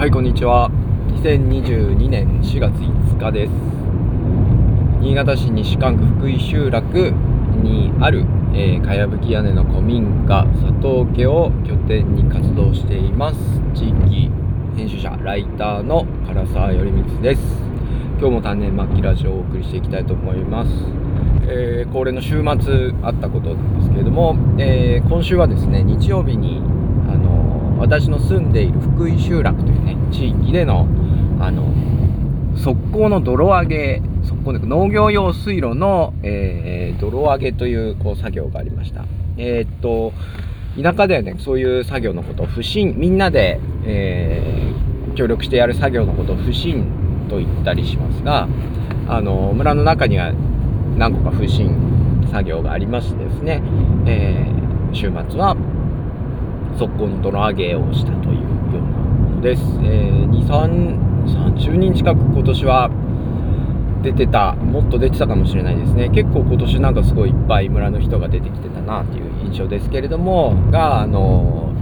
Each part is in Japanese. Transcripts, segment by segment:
はいこんにちは。2022年4月5日です。新潟市西館区福井集落にある、えー、かやぶき屋根の古民家佐藤家を拠点に活動しています地域編集者ライターの唐沢頼光です。今日も単年末期ラジオをお送りしていきたいと思います。えー、恒例の週末あったことなんですけれども、えー、今週はですね日曜日にあの私の住んでいる福井集落というね地域でのあの側溝の泥上げ側溝で農業用水路の、えー、泥上げというこう作業がありました。えー、っと田舎ではねそういう作業のことを不審みんなで、えー、協力してやる作業のことを不審と言ったりしますがあの村の中には何個か不審作業がありましてですね、えー、週末は速攻の泥上げをしたというです。えー、2、3、30人近く今年は出てた、もっと出てたかもしれないですね。結構今年なんかすごいいっぱい村の人が出てきてたなっていう印象ですけれども、が、あの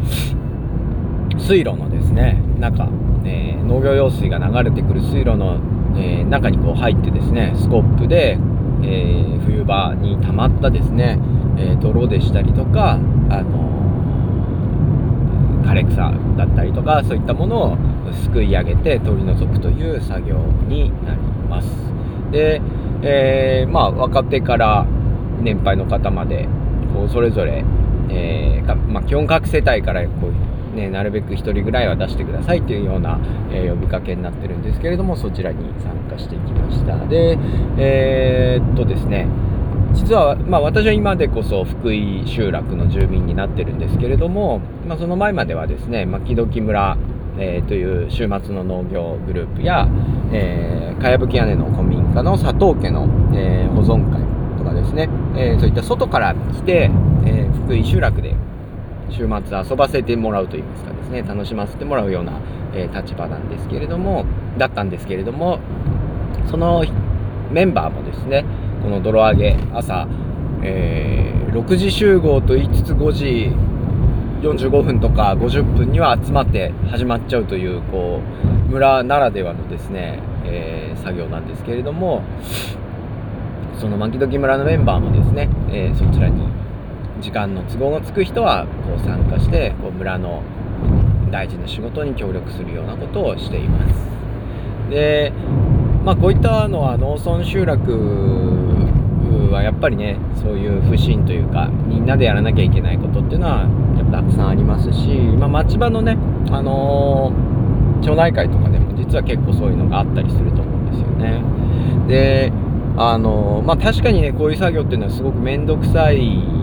水路のですね、中、えー、農業用水が流れてくる水路の、えー、中にこう入ってですね、スコップで、えー、冬場に溜まったですね、え泥でしたりとか、あの枯れ草だったりとかそういったものをすくい上げて取り除くという作業になります。で、えー、まあ若手から年配の方までこうそれぞれ、えーまあ、基本各世帯からこう、ね、なるべく1人ぐらいは出してくださいというような、えー、呼びかけになってるんですけれどもそちらに参加してきました。でえー、っとですね実は、まあ、私は今でこそ福井集落の住民になってるんですけれども、まあ、その前まではですね牧時村、えー、という週末の農業グループや、えー、かやぶき屋根の古民家の佐藤家の、えー、保存会とかですね、え、そういった外から来て、え福井集落で週末遊ばせてもらうといいますかですね楽しませてもらうような、え立場なんですけれどもだったんですけれどもそのメンバーもですねこの泥上げ朝、えー、6時集合と言いつつ5時45分とか50分には集まって始まっちゃうというこう村ならではのですね、えー、作業なんですけれどもその牧時村のメンバーもですね、えー、そちらに時間の都合がつく人はこう参加してこう村の大事な仕事に協力するようなことをしています。でまあ、こういったのは農村集落はやっぱりねそういう不信というかみんなでやらなきゃいけないことっていうのはたくさんありますし、まあ、町場のね、あのー、町内会とかでも実は結構そういうのがあったりすると思うんですよね。であのー、まあ、確かにねこういう作業っていうのはすごく面倒くさい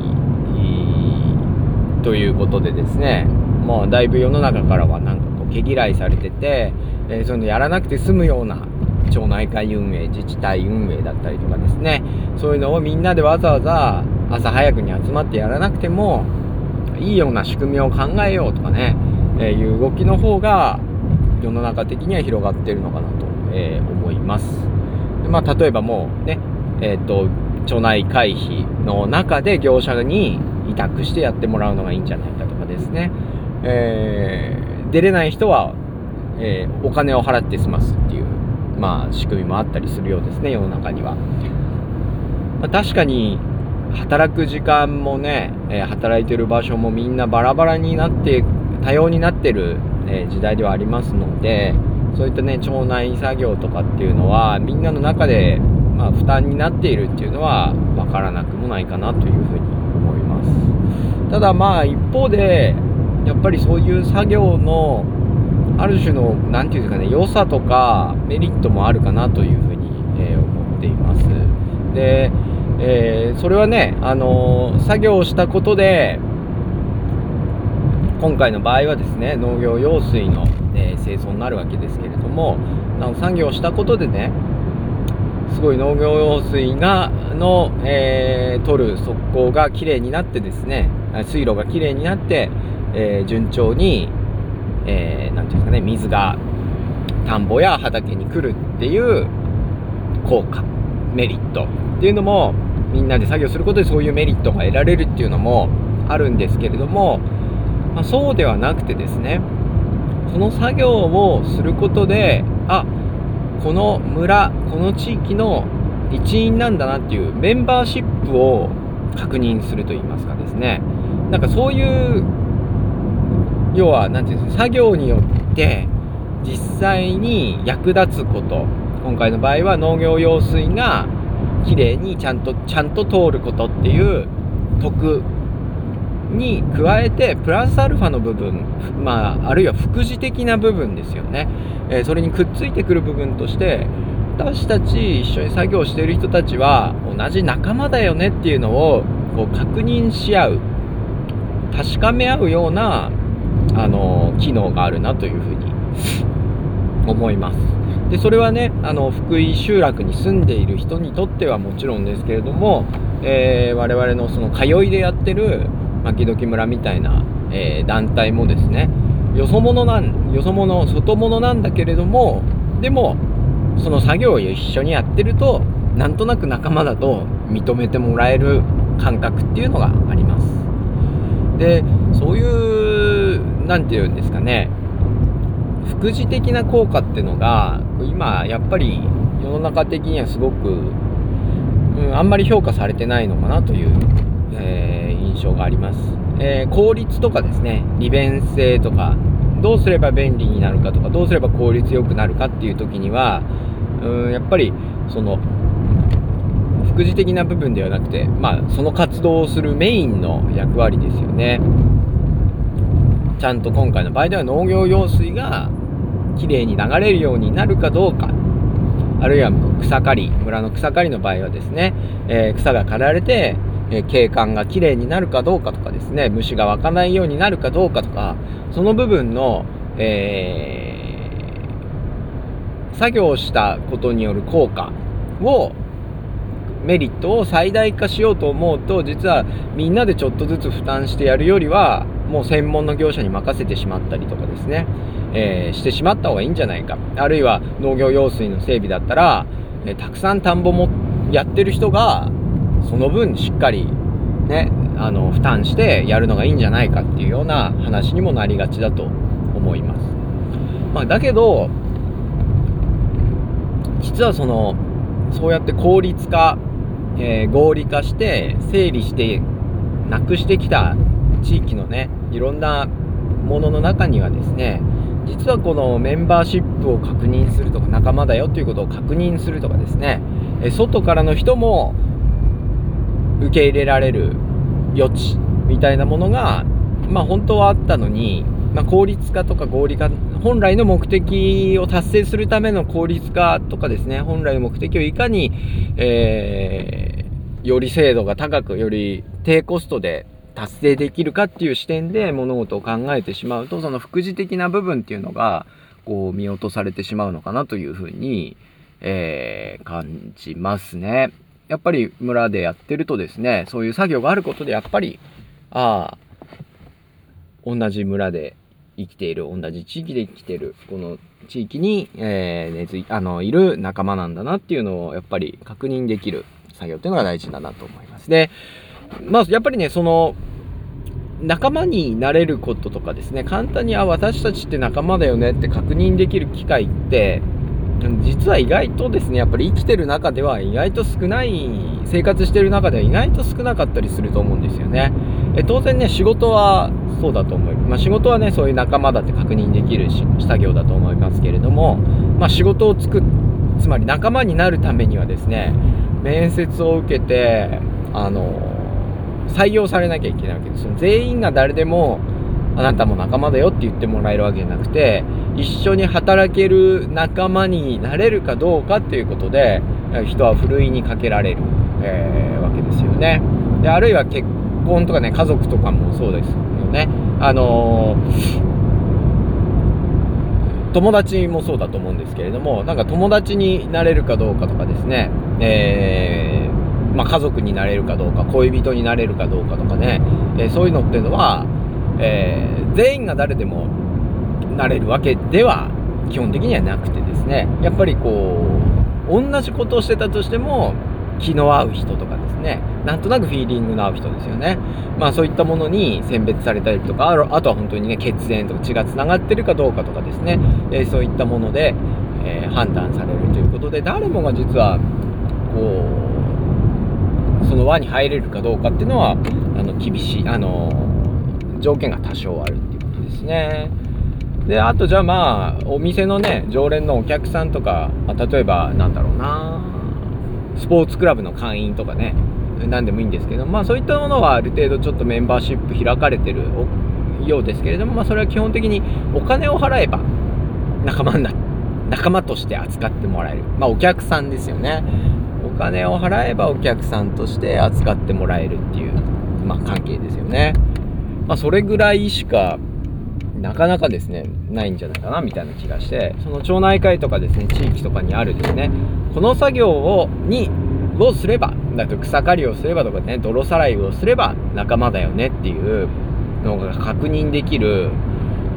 ということでですねもうだいぶ世の中からはなんかこう毛嫌いされてて、えー、そういうのやらなくて済むような町内会運営自治体運営だったりとかですねそういうのをみんなでわざわざ朝早くに集まってやらなくてもいいような仕組みを考えようとかね、えー、いう動きの方が世の中的には広がってるのかなと、えー、思います。でまあ、例えばもうね、えーと、町内会費の中で業者に委託してやってもらうのがいいんじゃないかとかですね、えー、出れない人は、えー、お金を払って済ますっていうまあ、仕組みもあったりするようですね世の中には、まあ、確かに働く時間もね、え、働いてる場所もみんなバラバラになって多様になってる、え、時代ではありますのでそういったね町内作業とかっていうのはみんなの中で、まあ、負担になっているっていうのは分からなくもないかなというふうに思います。ただまあ一方でやっぱりそういう作業のある種の何て言うんですかね良さとかメリットもあるかなというふうに、えー、思っています。で、えー、それはね、あの、作業をしたことで今回の場合はですね農業用水の、え清掃になるわけですけれどもなお作業したことでねすごい農業用水がの、えー、取る側溝がきれいになってですね水路がきれいになって、えー、順調にえー、ていうんですかね、水が田んぼや畑に来るっていう効果、メリットっていうのも、みんなで作業することでそういうメリットが得られるっていうのもあるんですけれども、まあ、そうではなくてですね、その作業をすることであこの村この地域の一員なんだなっていうメンバーシップを確認すると言いますかですね。なんかそういう要は何て言うんですか作業によって実際に役立つこと。今回の場合は農業用水がきれいにちゃんとちゃんと通ることっていう得に加えてプラスアルファの部分、まあ、あるいは副次的な部分ですよね、えー、それにくっついてくる部分として私たち一緒に作業している人たちは同じ仲間だよねっていうのをこう確認し合う。確かめ合うようなあの機能があるなというふうに思います。でそれはねあの福井集落に住んでいる人にとってはもちろんですけれども、えー、我々のその通いでやってる牧時村みたいな、えー、団体もですねよそ者なんよそ者外者なんだけれどもでもその作業を一緒にやってるとなんとなく仲間だと認めてもらえる感覚っていうのがありますでそういう何て言うんですかね。副次的な効果っていうのが今やっぱり世の中的にはすごく、うん、あんまり評価されてないのかなという、えー、印象があります、えー、効率とかですね。利便性とかどうすれば便利になるかとかどうすれば効率よくなるかっていう時にはうんやっぱりその副次的な部分ではなくて、まあ、その活動をするメインの役割ですよね。ちゃんと今回の場合では農業用水がきれいに流れるようになるかどうか。あるいは草刈り村の草刈りの場合はですね、えー、草が刈られて、えー、景観がきれいになるかどうかとかですね虫が湧かないようになるかどうかとかその部分の、えー、作業したことによる効果をメリットを最大化しようと思うと実はみんなでちょっとずつ負担してやるよりはもう専門の業者に任せてしまったりとかですね、えー、してしまった方がいいんじゃないかあるいは農業用水の整備だったら、えー、たくさん田んぼもやってる人がその分しっかりねあの負担してやるのがいいんじゃないかっていうような話にもなりがちだと思います。まあ、だけど実はそのそうやって効率化、えー、合理化して整理してなくしてきた地域のねいろんなものの中にはですね実はこのメンバーシップを確認するとか仲間だよということを確認するとかですね外からの人も受け入れられる余地みたいなものがまあ本当はあったのに、まあ、効率化とか合理化本来の目的を達成するための効率化とかですね本来の目的をいかに、えー、より精度が高くより低コストで達成できるかっていう視点で物事を考えてしまうとその副次的な部分っていうのがこう見落とされてしまうのかなというふうに、えー、感じますね。やっぱり村でやってるとですねそういう作業があることでやっぱりああ同じ村で生きている同じ地域で生きているこの地域に、えー、根付いあのいる仲間なんだなっていうのをやっぱり確認できる作業っていうのが大事だなと思います。でまあ、やっぱりね、その、仲間になれることとかですね、簡単に、あ、私たちって仲間だよねって確認できる機会って、実は意外とですね、やっぱり生きてる中では意外と少ない、生活してる中では意外と少なかったりすると思うんですよね。え当然ね、仕事はそうだと思います。まあ、仕事はね、そういう仲間だって確認できる作業だと思いますけれども、まあ、仕事を作つまり仲間になるためにはですね、面接を受けて、あの採用されなきゃいけないわけです。よ全員が誰でもあなたも仲間だよって言ってもらえるわけじゃなくて一緒に働ける仲間になれるかどうかっていうことで人はふるいにかけられる、えー、わけですよね。であるいは結婚とかね家族とかもそうですよね。あのー友達もそうだと思うんですけれどもなんか友達になれるかどうかとかですね、えーまあ、家族になれるかどうか恋人になれるかどうかとかね、えー、そういうのっていうのは、えー、全員が誰でもなれるわけでは基本的にはなくてですね。やっぱりこう同じことをしてたとしても気の合う人とかですね。なんとなくフィーリングの合う人ですよね。まあそういったものに選別されたりとかあとは本当にね血縁とか血がつながってるかどうかとかですね、えー、そういったもので、えー、判断されるということで誰もが実はこうその輪に入れるかどうかっていうのはあの厳しいあの条件が多少あるっていうことですね。であとじゃあまあお店のね常連のお客さんとか、まあ、例えばなんだろうなスポーツクラブの会員とかね何でもいいんですけどまあそういったものはある程度ちょっとメンバーシップ開かれてるようですけれどもまあそれは基本的にお金を払えば仲間な仲間として扱ってもらえるまあお客さんですよねお金を払えばお客さんとして扱ってもらえるっていう、まあ、関係ですよね。まあそれぐらいしかなかなかですねないんじゃないかなみたいな気がしてその町内会とかですね地域とかにあるですねこの作業をにをすればだと草刈りをすればとかね泥さらいをすれば仲間だよねっていうのが確認できる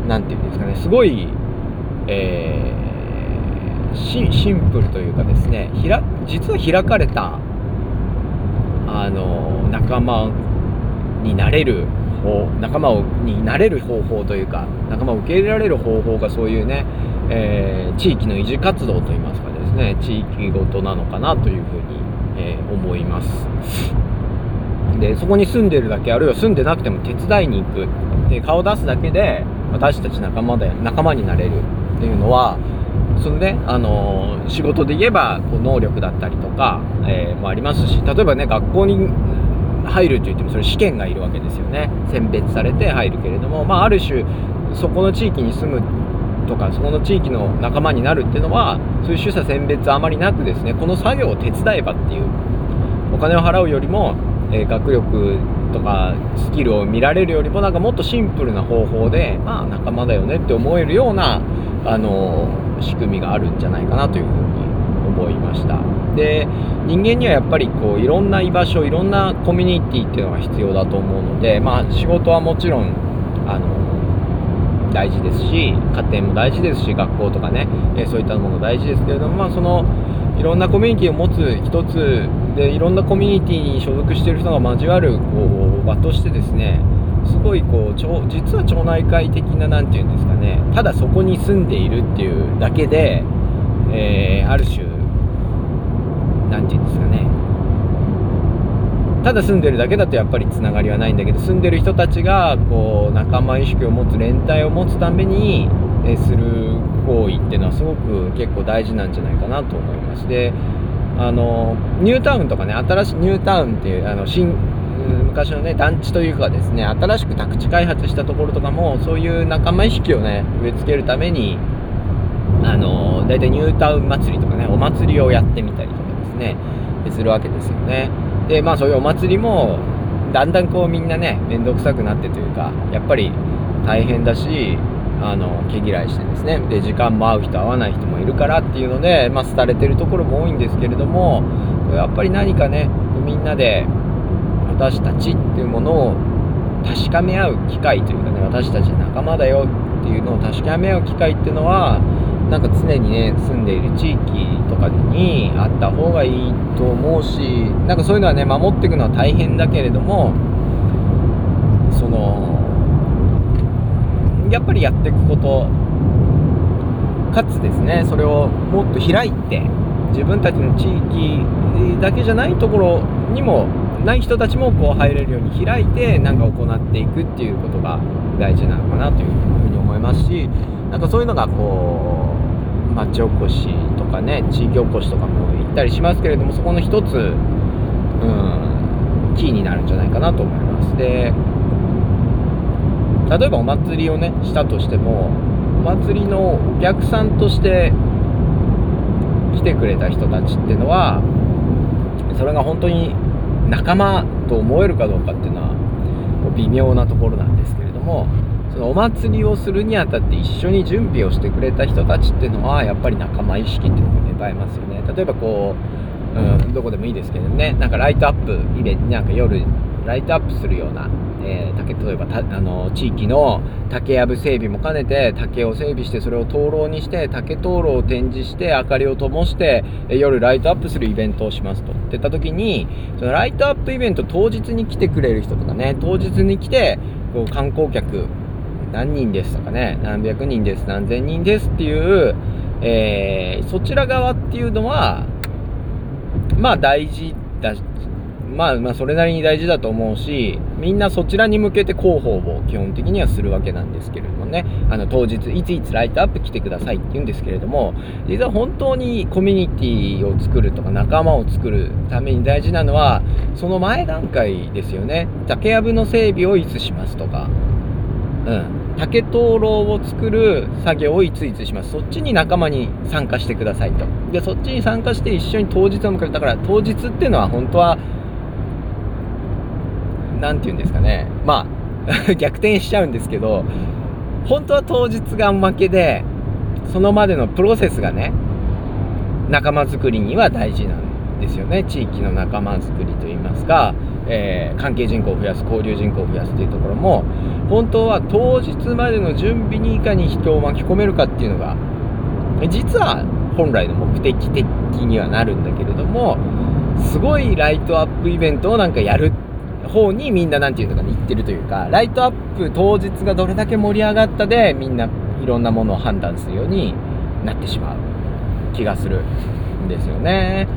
何て言うんですかねすごい、え、シンプルというかですねひら実は開かれたあの仲間になれる方仲間をになれる方法というか仲間を受け入れられる方法がそういうね、えー、地域の維持活動といいますかですね地域ごとなのかなというふうに、えー、思います。でそこに住んでるだけあるいは住んでなくても手伝いに行く。で顔を出すだけで私たち仲間で仲間になれるっていうのはそのね、あのー、仕事で言えばこう能力だったりとか、えー、もありますし例えばね学校に入るといってもそれ試験がいるわけですよね。選別されて入るけれども、まあ、ある種そこの地域に住むとかそこの地域の仲間になるっていうのはそういう取捨選別あまりなくですねこの作業を手伝えばっていうお金を払うよりも、えー、学力とかスキルを見られるよりもなんかもっとシンプルな方法でまあ仲間だよねって思えるようなあの仕組みがあるんじゃないかなというふうに思いました。で人間にはやっぱりこういろんな居場所いろんなコミュニティっていうのが必要だと思うのでまあ仕事はもちろんあの大事ですし家庭も大事ですし学校とかね、えそういったもの大事ですけれどもまあそのいろんなコミュニティを持つ一つでいろんなコミュニティに所属している人が交わるこう場としてですねすごいこう実は町内会的な何て言うんですかね。ただそこに住んでいるっていうだけで、えー、ある種何て言うんですかね。ただ住んでるだけだとやっぱりつながりはないんだけど住んでる人たちがこう仲間意識を持つ連帯を持つために、えする行為っていうのはすごく結構大事なんじゃないかなと思います。であのニュータウンとかね新しいニュータウンっていうあの新昔のね団地というかですね新しく宅地開発したところとかもそういう仲間意識をね植え付けるためにあの大体ニュータウン祭りとかねお祭りをやってみたりとかですねするわけですよね。でまあそういうお祭りもだんだんこうみんなね面倒くさくなってというかやっぱり大変だしあの毛嫌いしてですねで時間も合う人合わない人もいるからっていうので、まあ、廃れてるところも多いんですけれどもやっぱり何かねみんなで私たちっていうものを確かめ合う機会というかね私たち仲間だよっていうのを確かめ合う機会っていうのはなんか常にね住んでいる地域とかにあった方がいいと思うしなんかそういうのはね守っていくのは大変だけれどもそのやっぱりやっていくことかつですねそれをもっと開いて自分たちの地域だけじゃないところにもない人たちもこう入れるように開いてなんか行っていくっていうことが大事なのかなというふうに思いますしなんかそういうのがこう町おこしとかね地域おこしとかも行ったりしますけれどもそこの一つ、うん、キーになるんじゃないかなと思います。で例えばお祭りをねしたとしてもお祭りのお客さんとして来てくれた人たちっていうのはそれが本当に仲間と思えるかどうかっていうのは微妙なところなんですけれどもそのお祭りをするにあたって一緒に準備をしてくれた人たちっていうのはやっぱり仲間意識っていうのが芽生えますよね。例えばこう、うん、どこでもいいですけどねなんかライトアップ入れなんか夜ライトアップするようなえ、竹例えばたあの地域の竹やぶ整備も兼ねて竹を整備してそれを灯籠にして竹灯籠を展示して明かりを灯して、夜ライトアップするイベントをしますと。って言った時にそのライトアップイベント当日に来てくれる人とかね当日に来てこう観光客何人ですとかね何百人です何千人ですっていう、えー、そちら側っていうのはまあ大事だまあまあそれなりに大事だと思うしみんなそちらに向けて広報を基本的にはするわけなんですけれどもね。あの当日いついつライトアップ来てくださいって言うんですけれども実は本当にコミュニティを作るとか仲間を作るために大事なのはその前段階ですよね。竹やぶの整備をいつしますとか。うん。竹灯籠を作る作業をいついつします。そっちに仲間に参加してくださいと。でそっちに参加して一緒に当日を迎える。だから当日っていうのは本当は何て言うんですかね。まあ 逆転しちゃうんですけど本当は当日が負けでそのまでのプロセスがね仲間づくりには大事なんですよね。地域の仲間づくりといいますかえー、関係人口を増やす交流人口を増やすというところも本当は当日までの準備にいかに人を巻き込めるかっていうのが実は本来の目的的にはなるんだけれどもすごいライトアップイベントをなんかやるって方にみんな何て言うのかな言ってるというかライトアップ当日がどれだけ盛り上がったでみんないろんなものを判断するようになってしまう気がするんですよね。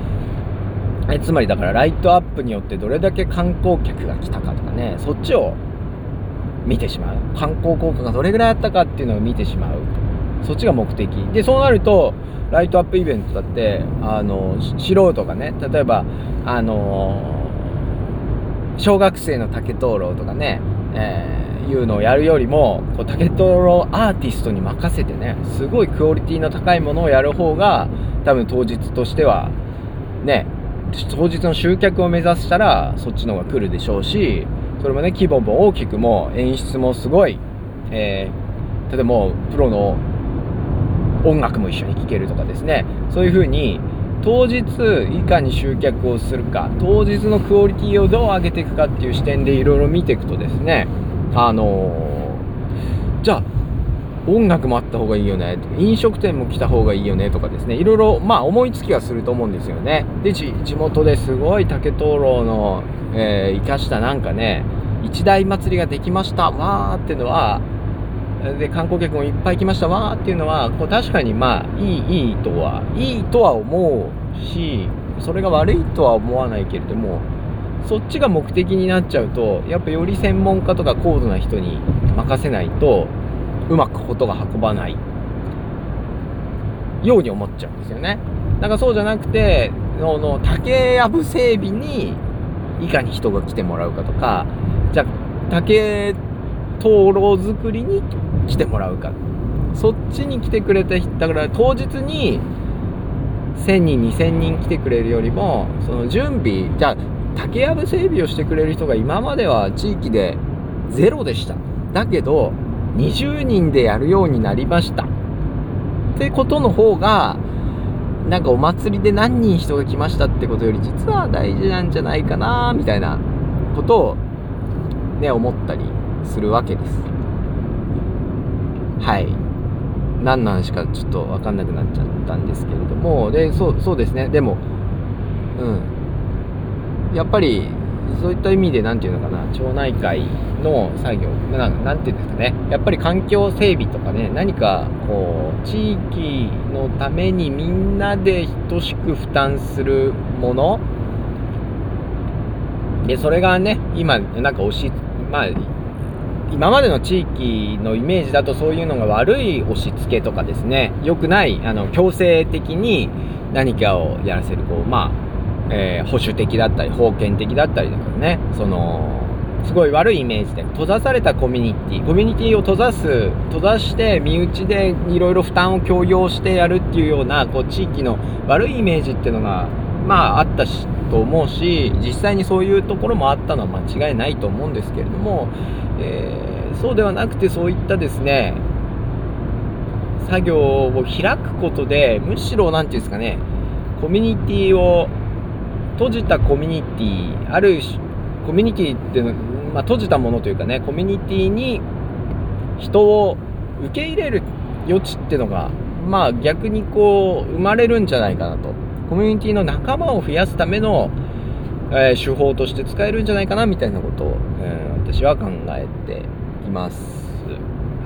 えつまりだからライトアップによってどれだけ観光客が来たかとかねそっちを見てしまう。観光効果がどれぐらいあったかっていうのを見てしまう。そっちが目的。でそうなるとライトアップイベントだってあの素人がね例えばあの小学生の竹灯籠とかね、えー、いうのをやるよりもこう竹灯籠アーティストに任せてねすごいクオリティの高いものをやる方が多分当日としてはね当日の集客を目指したらそっちの方が来るでしょうしそれもね規模も大きくも演出もすごい、えー、例えばプロの音楽も一緒に聴けるとかですねそういう風に当日いかに集客をするか当日のクオリティをどう上げていくかっていう視点でいろいろ見ていくとですねあのー、じゃあ音楽もあった方がいいよね飲食店も来た方がいいよねとかですねいろいろまあ思いつきはすると思うんですよね。で地元ですごい竹灯籠の、えー、生かしたなんかね一大祭りができましたわーっていうのはで観光客もいっぱい来ましたわーっていうのはこう確かにまあいいいいとはいいとは思うしそれが悪いとは思わないけれどもそっちが目的になっちゃうとやっぱより専門家とか高度な人に任せないとうまくことが運ばないように思っちゃうんですよね。だからそうじゃなくてのの竹やぶ整備にいかに人が来てもらうかとかじゃあ竹灯籠作りに来てもらうかそっちに来てくれた人だから当日に1000人2000人来てくれるよりもその準備じゃあ竹やぶ整備をしてくれる人が今までは地域でゼロでした。だけど20人でやるようになりました。ってことの方がなんかお祭りで何人人が来ましたってことより実は大事なんじゃないかなみたいなことをね思ったりするわけです。はい。何の話かちょっと分かんなくなっちゃったんですけれどもでそうそうですね。でもうん。やっぱりそういった意味で何て言うのかな町内会の作業何て言うんですかね。やっぱり環境整備とかね何かこう地域のためにみんなで等しく負担するもの。でそれがね今なんか押しまあ今までの地域のイメージだとそういうのが悪い押し付けとかですね良くないあの強制的に何かをやらせるこうまあえー、保守的だったり封建的だったりとかねそのすごい悪いイメージで閉ざされたコミュニティコミュニティを閉ざす閉ざして身内でいろいろ負担を強要してやるっていうようなこう地域の悪いイメージっていうのがまああったしと思うし実際にそういうところもあったのは間違いないと思うんですけれども、えー、そうではなくてそういったですね作業を開くことでむしろ何て言うんですかねコミュニティを閉じたコミュニティあるコミュニティっていうのまあ、閉じたものというかねコミュニティに人を受け入れる余地っていうのがまあ逆にこう生まれるんじゃないかなと。コミュニティの仲間を増やすための、えー、手法として使えるんじゃないかなみたいなことを、えー、私は考えています。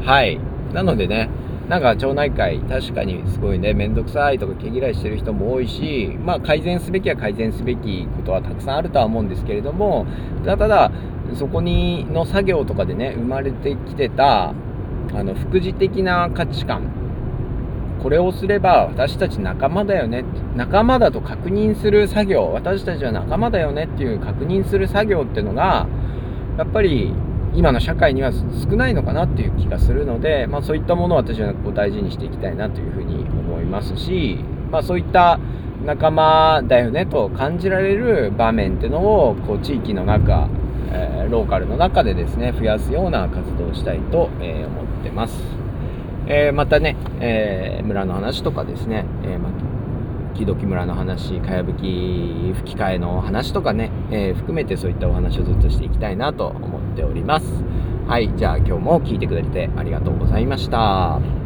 はい。なのでねなんか町内会確かにすごいね面倒くさいとか毛嫌いしてる人も多いしまあ改善すべきは改善すべきことはたくさんあるとは思うんですけれどもただただそこにの作業とかでね生まれてきてたあの副次的な価値観これをすれば私たち仲間だよね仲間だと確認する作業私たちは仲間だよねっていう確認する作業っていうのがやっぱり今の社会には少ないのかなっていう気がするので、まあ、そういったものを私はこう大事にしていきたいなというふうに思いますし、まあ、そういった仲間だよねと感じられる場面っていうのをこう地域の中、えー、ローカルの中でですね増やすような活動をしたいと、え、思ってます。えー、またね、え村の話とかですね、えま木時村の話かやぶき吹き替えの話とかね、え含めてそういったお話をずっとしていきたいなと思っております。はい、じゃあ今日も聞いてくれてありがとうございました。